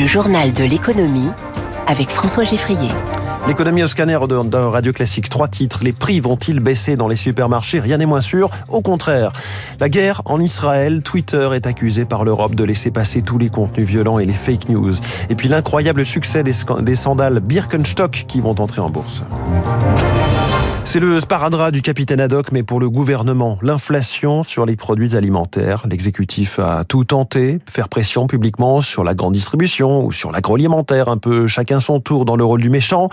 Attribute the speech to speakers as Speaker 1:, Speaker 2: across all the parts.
Speaker 1: Le journal de l'économie avec François Geffrier.
Speaker 2: L'économie au scanner de, Radio Classique. Trois titres. Les prix vont-ils baisser dans les supermarchés? Rien n'est moins sûr. Au contraire. La guerre en Israël. Twitter est accusé par l'Europe de laisser passer tous les contenus violents et les fake news. Et puis l'incroyable succès des, des sandales Birkenstock qui vont entrer en bourse. C'est le sparadrap du capitaine Haddock, mais pour le gouvernement, l'inflation sur les produits alimentaires. L'exécutif a tout tenté, faire pression publiquement sur la grande distribution ou sur l'agroalimentaire, un peu chacun son tour dans le rôle du méchant,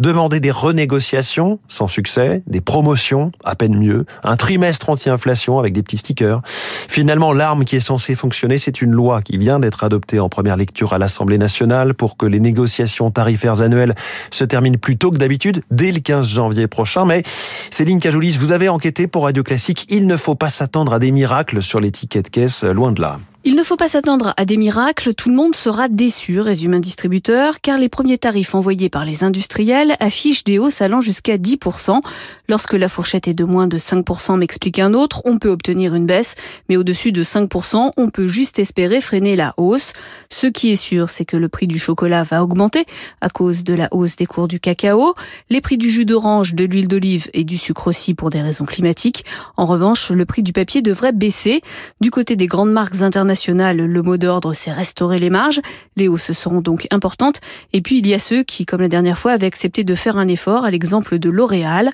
Speaker 2: demander des renégociations sans succès, des promotions à peine mieux, un trimestre anti-inflation avec des petits stickers. Finalement, l'arme qui est censée fonctionner, c'est une loi qui vient d'être adoptée en première lecture à l'Assemblée nationale pour que les négociations tarifaires annuelles se terminent plus tôt que d'habitude, dès le 15 janvier prochain. Mais Céline Cajoulis, vous avez enquêté pour Radio Classique. Il ne faut pas s'attendre à des miracles sur les tickets de caisse, loin de là.
Speaker 3: Il ne faut pas s'attendre à des miracles, tout le monde sera déçu, résume un distributeur, car les premiers tarifs envoyés par les industriels affichent des hausses allant jusqu'à 10%. Lorsque la fourchette est de moins de 5%, m'explique un autre, on peut obtenir une baisse, mais au-dessus de 5%, on peut juste espérer freiner la hausse. Ce qui est sûr, c'est que le prix du chocolat va augmenter à cause de la hausse des cours du cacao, les prix du jus d'orange, de l'huile d'olive et du sucre aussi pour des raisons climatiques. En revanche, le prix du papier devrait baisser. Du côté des grandes marques internationales, le mot d'ordre, c'est restaurer les marges. Les hausses seront donc importantes. Et puis, il y a ceux qui, comme la dernière fois, avaient accepté de faire un effort, à l'exemple de L'Oréal.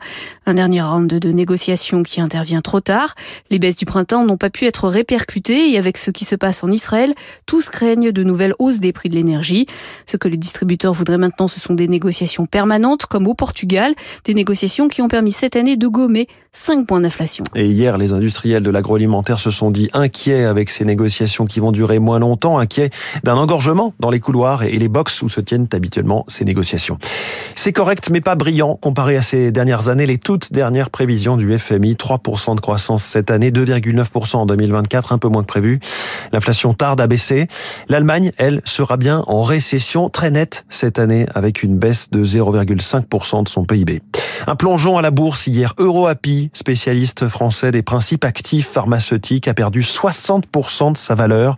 Speaker 3: Un dernier round de négociations qui intervient trop tard. Les baisses du printemps n'ont pas pu être répercutées et avec ce qui se passe en Israël, tous craignent de nouvelles hausses des prix de l'énergie. Ce que les distributeurs voudraient maintenant, ce sont des négociations permanentes, comme au Portugal, des négociations qui ont permis cette année de gommer 5 points d'inflation.
Speaker 2: Et hier, les industriels de l'agroalimentaire se sont dit inquiets avec ces négociations qui vont durer moins longtemps, inquiet d'un engorgement dans les couloirs et les box où se tiennent habituellement ces négociations. C'est correct, mais pas brillant comparé à ces dernières années. Les toutes dernières prévisions du FMI, 3% de croissance cette année, 2,9% en 2024, un peu moins que prévu. L'inflation tarde à baisser. L'Allemagne, elle, sera bien en récession très nette cette année avec une baisse de 0,5% de son PIB. Un plongeon à la bourse hier. EuroAPI, spécialiste français des principes actifs pharmaceutiques, a perdu 60% de sa valeur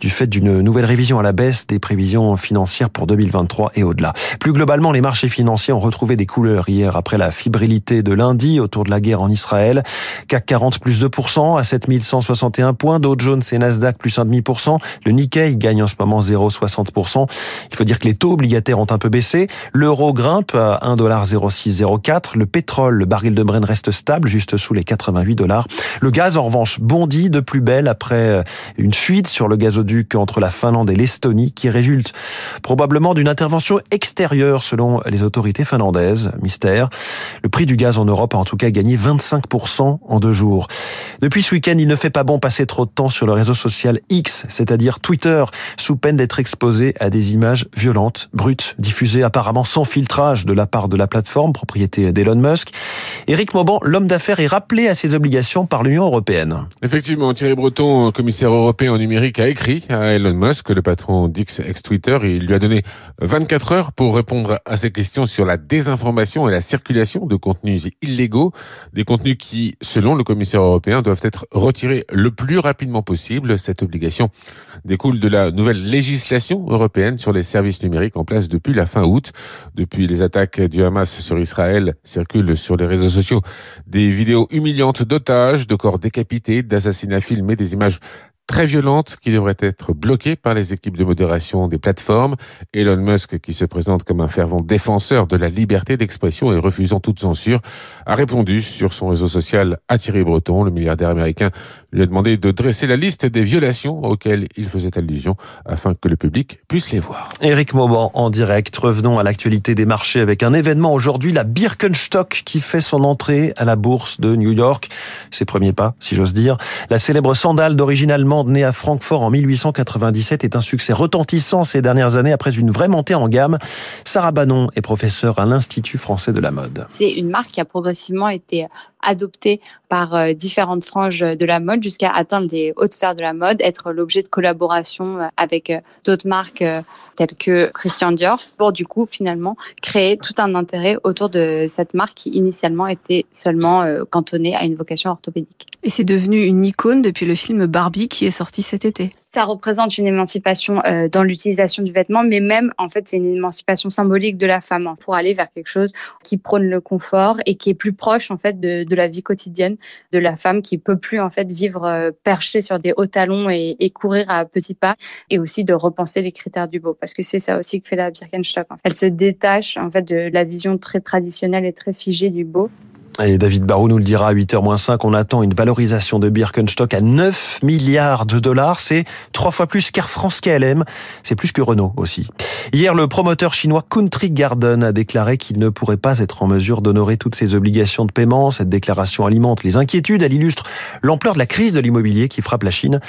Speaker 2: du fait d'une nouvelle révision à la baisse des prévisions financières pour 2023 et au-delà. Plus globalement, les marchés financiers ont retrouvé des couleurs hier après la fibrilité de lundi autour de la guerre en Israël. CAC 40 plus 2% à 7161 points. Dow Jones et Nasdaq plus 1,5%. Le Nikkei gagne en ce moment 0,60%. Il faut dire que les taux obligataires ont un peu baissé. L'euro grimpe à 1,0604. Le pétrole, le baril de Brent reste stable, juste sous les 88 dollars. Le gaz, en revanche, bondit de plus belle après euh, une fuite sur le gazoduc entre la Finlande et l'Estonie qui résulte probablement d'une intervention extérieure selon les autorités finlandaises. Mystère. Le prix du gaz en Europe a en tout cas gagné 25% en deux jours. Depuis ce week-end, il ne fait pas bon passer trop de temps sur le réseau social X, c'est-à-dire Twitter, sous peine d'être exposé à des images violentes, brutes, diffusées apparemment sans filtrage de la part de la plateforme, propriété d'Elon Musk. Éric Mauban, l'homme d'affaires, est rappelé à ses obligations par l'Union européenne.
Speaker 4: Effectivement, Thierry Breton, commissaire européen au numérique, a écrit à Elon Musk, le patron d'X ex-Twitter, et il lui a donné 24 heures pour répondre à ses questions sur la désinformation et la circulation de contenus illégaux, des contenus qui, selon le commissaire européen, doivent être retirés le plus rapidement possible. Cette obligation découle de la nouvelle législation européenne sur les services numériques en place depuis la fin août. Depuis les attaques du Hamas sur Israël, circulent sur les réseaux sociaux. Des vidéos humiliantes d'otages, de corps décapités, d'assassinats filmés, des images très violente qui devrait être bloquée par les équipes de modération des plateformes. Elon Musk, qui se présente comme un fervent défenseur de la liberté d'expression et refusant toute censure, a répondu sur son réseau social à Thierry Breton, le milliardaire américain lui a demandé de dresser la liste des violations auxquelles il faisait allusion afin que le public puisse les voir.
Speaker 2: Éric Mauban en direct. Revenons à l'actualité des marchés avec un événement aujourd'hui, la Birkenstock qui fait son entrée à la bourse de New York. Ses premiers pas, si j'ose dire. La célèbre sandale d'origine allemande née à Francfort en 1897 est un succès retentissant ces dernières années après une vraie montée en gamme. Sarah Bannon est professeure à l'Institut français de la mode.
Speaker 5: C'est une marque qui a progressivement été adoptée par euh, différentes franges de la mode jusqu'à atteindre les hautes sphères de la mode, être l'objet de collaboration euh, avec euh, d'autres marques telles que Christian Dior pour du coup finalement créer tout un intérêt autour de cette marque qui initialement était seulement cantonnée à une vocation orthopédique.
Speaker 3: Et c'est devenu une icône depuis le film Barbie qui est sorti cet été.
Speaker 5: Ça représente une émancipation euh, dans l'utilisation du vêtement, mais même en fait c'est une émancipation symbolique de la femme hein, pour aller vers quelque chose qui prône le confort et qui est plus proche en fait de, la vie quotidienne de la femme qui peut plus en fait vivre euh, perchée sur des hauts talons et, courir à petits pas et aussi de repenser les critères du beau parce que c'est ça aussi que fait la Birkenstock. Elle se détache en fait de la vision très traditionnelle et très figée du beau
Speaker 2: et David Barou nous le dira à 8h-5, on attend une valorisation de Birkenstock à 9 milliards de dollars. C'est trois fois plus qu'Air France KLM. C'est plus que Renault aussi. Hier, le promoteur chinois Country Garden a déclaré qu'il ne pourrait pas être en mesure d'honorer toutes ses obligations de paiement. Cette déclaration alimente les inquiétudes. Elle illustre l'ampleur de la crise de l'immobilier qui frappe la Chine.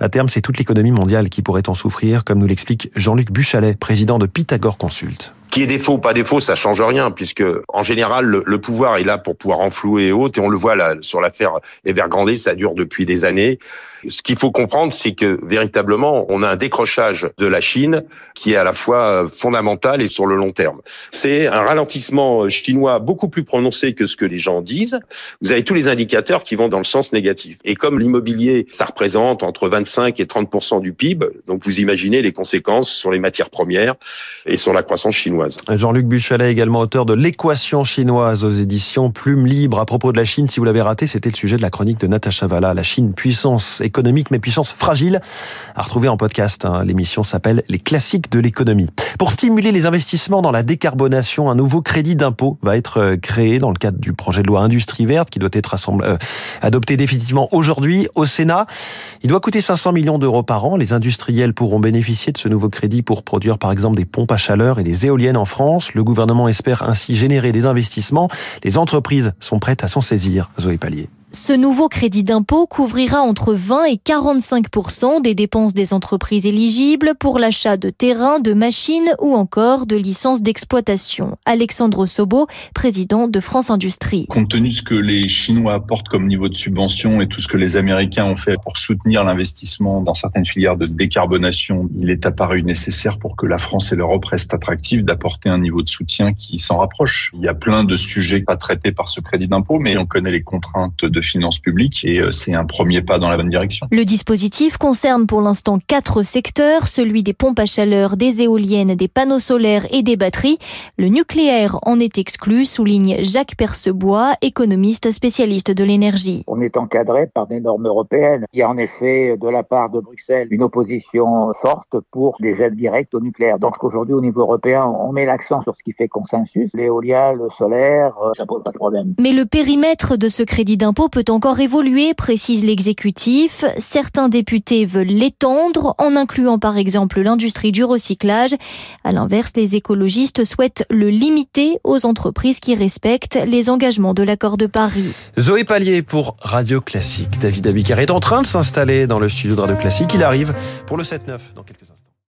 Speaker 2: À terme, c'est toute l'économie mondiale qui pourrait en souffrir, comme nous l'explique Jean-Luc Buchalet, président de Pythagore Consult.
Speaker 6: Qui est défaut ou pas défaut, ça change rien, puisque en général, le, pouvoir est là pour pouvoir enflouer et autres, et on le voit là sur l'affaire Evergrande, ça dure depuis des années. Ce qu'il faut comprendre, c'est que véritablement, on a un décrochage de la Chine qui est à la fois fondamental et sur le long terme. C'est un ralentissement chinois beaucoup plus prononcé que ce que les gens disent. Vous avez tous les indicateurs qui vont dans le sens négatif. Et comme l'immobilier, ça représente entre 25 et 30% du PIB, donc vous imaginez les conséquences sur les matières premières et sur la croissance chinoise.
Speaker 2: Jean-Luc Buchalet, également auteur de L'équation chinoise aux éditions Plume Libre. À propos de la Chine, si vous l'avez raté, c'était le sujet de la chronique de Natacha Valla, la Chine puissance économique mais puissance fragile. À retrouver en podcast. Hein. L'émission s'appelle Les classiques de l'économie. Pour stimuler les investissements dans la décarbonation, un nouveau crédit d'impôt va être euh, créé dans le cadre du projet de loi Industrie verte qui doit être euh, adopté définitivement aujourd'hui au Sénat. Il doit coûter 500 millions d'euros par an. Les industriels pourront bénéficier de ce nouveau crédit pour produire par exemple des pompes à chaleur et des éoliennes en France. Le gouvernement espère ainsi générer des investissements. Les entreprises sont prêtes à s'en saisir. Zoé Pallier.
Speaker 7: Ce nouveau crédit d'impôt couvrira entre 20 et 45% des dépenses des entreprises éligibles pour l'achat de terrains, de machines ou encore de licences d'exploitation. Alexandre Sobo, président de France Industrie.
Speaker 8: Compte tenu de ce que les Chinois apportent comme niveau de subvention et tout ce que les Américains ont fait pour soutenir l'investissement dans certaines filières de décarbonation, il est apparu nécessaire pour que la France et l'Europe restent attractives d'apporter un niveau de soutien qui s'en rapproche. Il y a plein de sujets pas traités par ce crédit d'impôt, mais on connaît les contraintes de finances publiques et euh, c'est un premier pas dans la bonne direction.
Speaker 7: Le dispositif concerne pour l'instant quatre secteurs, celui des pompes à chaleur, des éoliennes, des panneaux solaires et des batteries. Le nucléaire en est exclu, souligne Jacques Percebois, économiste spécialiste de l'énergie.
Speaker 9: On est encadré par des normes européennes. Il y a en effet de la part de Bruxelles une opposition forte pour des aides directes au nucléaire. Donc aujourd'hui au niveau européen, on met l'accent sur ce qui fait consensus. L'éolien, le solaire, euh, ça pose pas de problème.
Speaker 7: Mais le périmètre de ce crédit d'impôt peut encore évoluer, précise l'exécutif. Certains députés veulent l'étendre en incluant par exemple l'industrie du recyclage. À l'inverse, les écologistes souhaitent le limiter aux entreprises qui respectent les engagements de l'accord de Paris.
Speaker 2: Zoé Pallier pour Radio Classique. David Abicard est en train de s'installer dans le studio de Radio Classique. Il arrive pour le 7-9 dans quelques instants.